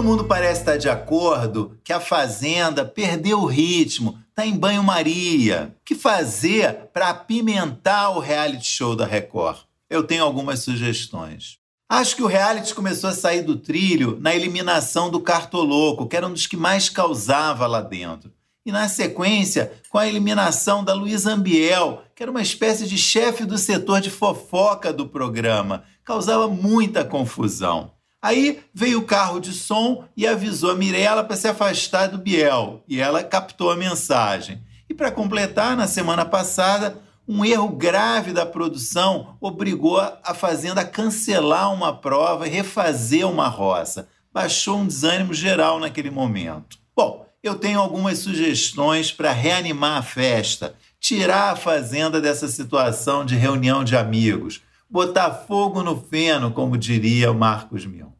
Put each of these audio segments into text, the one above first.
Todo mundo parece estar de acordo que a Fazenda perdeu o ritmo, está em banho-maria. O que fazer para apimentar o reality show da Record? Eu tenho algumas sugestões. Acho que o reality começou a sair do trilho na eliminação do Cartoloco, que era um dos que mais causava lá dentro. E na sequência, com a eliminação da Luísa Ambiel, que era uma espécie de chefe do setor de fofoca do programa, causava muita confusão. Aí veio o carro de som e avisou a Mirella para se afastar do Biel, e ela captou a mensagem. E para completar, na semana passada, um erro grave da produção obrigou a Fazenda a cancelar uma prova e refazer uma roça. Baixou um desânimo geral naquele momento. Bom, eu tenho algumas sugestões para reanimar a festa, tirar a Fazenda dessa situação de reunião de amigos, botar fogo no feno, como diria o Marcos Mion.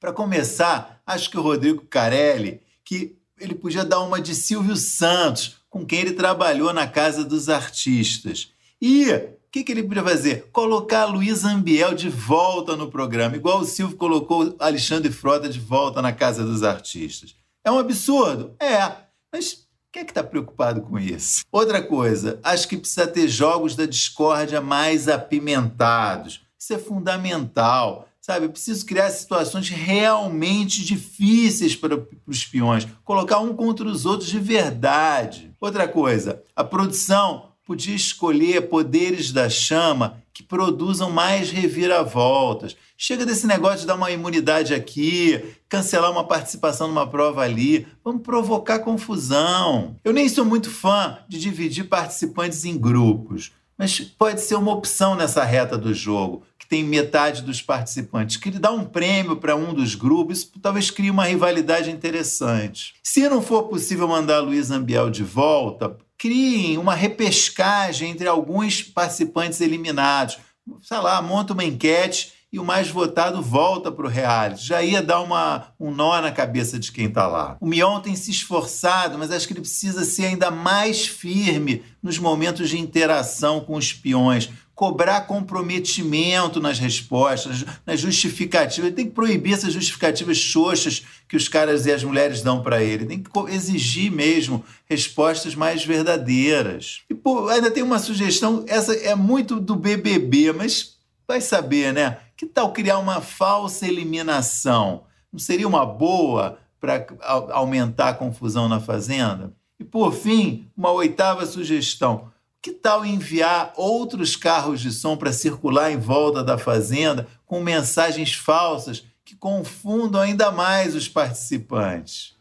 Para começar, acho que o Rodrigo Carelli, que ele podia dar uma de Silvio Santos, com quem ele trabalhou na Casa dos Artistas. E o que, que ele podia fazer? Colocar a Luísa Ambiel de volta no programa, igual o Silvio colocou Alexandre Frota de volta na Casa dos Artistas. É um absurdo? É, mas quem é que está preocupado com isso? Outra coisa, acho que precisa ter jogos da discórdia mais apimentados. Isso é fundamental. Sabe, eu preciso criar situações realmente difíceis para os peões, colocar um contra os outros de verdade. Outra coisa, a produção podia escolher poderes da chama que produzam mais reviravoltas. Chega desse negócio de dar uma imunidade aqui, cancelar uma participação numa prova ali. Vamos provocar confusão. Eu nem sou muito fã de dividir participantes em grupos, mas pode ser uma opção nessa reta do jogo tem metade dos participantes, que dá um prêmio para um dos grupos, isso talvez crie uma rivalidade interessante. Se não for possível mandar a Luiz Ambiel de volta, criem uma repescagem entre alguns participantes eliminados. Sei lá, monta uma enquete e o mais votado volta para o reality. Já ia dar uma, um nó na cabeça de quem está lá. O Mion tem se esforçado, mas acho que ele precisa ser ainda mais firme nos momentos de interação com os peões, cobrar comprometimento nas respostas, nas justificativas. Ele tem que proibir essas justificativas xoxas que os caras e as mulheres dão para ele. Tem que exigir mesmo respostas mais verdadeiras. E pô, ainda tem uma sugestão, essa é muito do BBB, mas vai saber, né? Que tal criar uma falsa eliminação? Não seria uma boa para aumentar a confusão na fazenda? E por fim, uma oitava sugestão que tal enviar outros carros de som para circular em volta da fazenda com mensagens falsas que confundam ainda mais os participantes?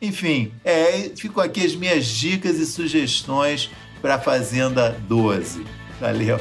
Enfim, é, ficam aqui as minhas dicas e sugestões para a Fazenda 12. Valeu!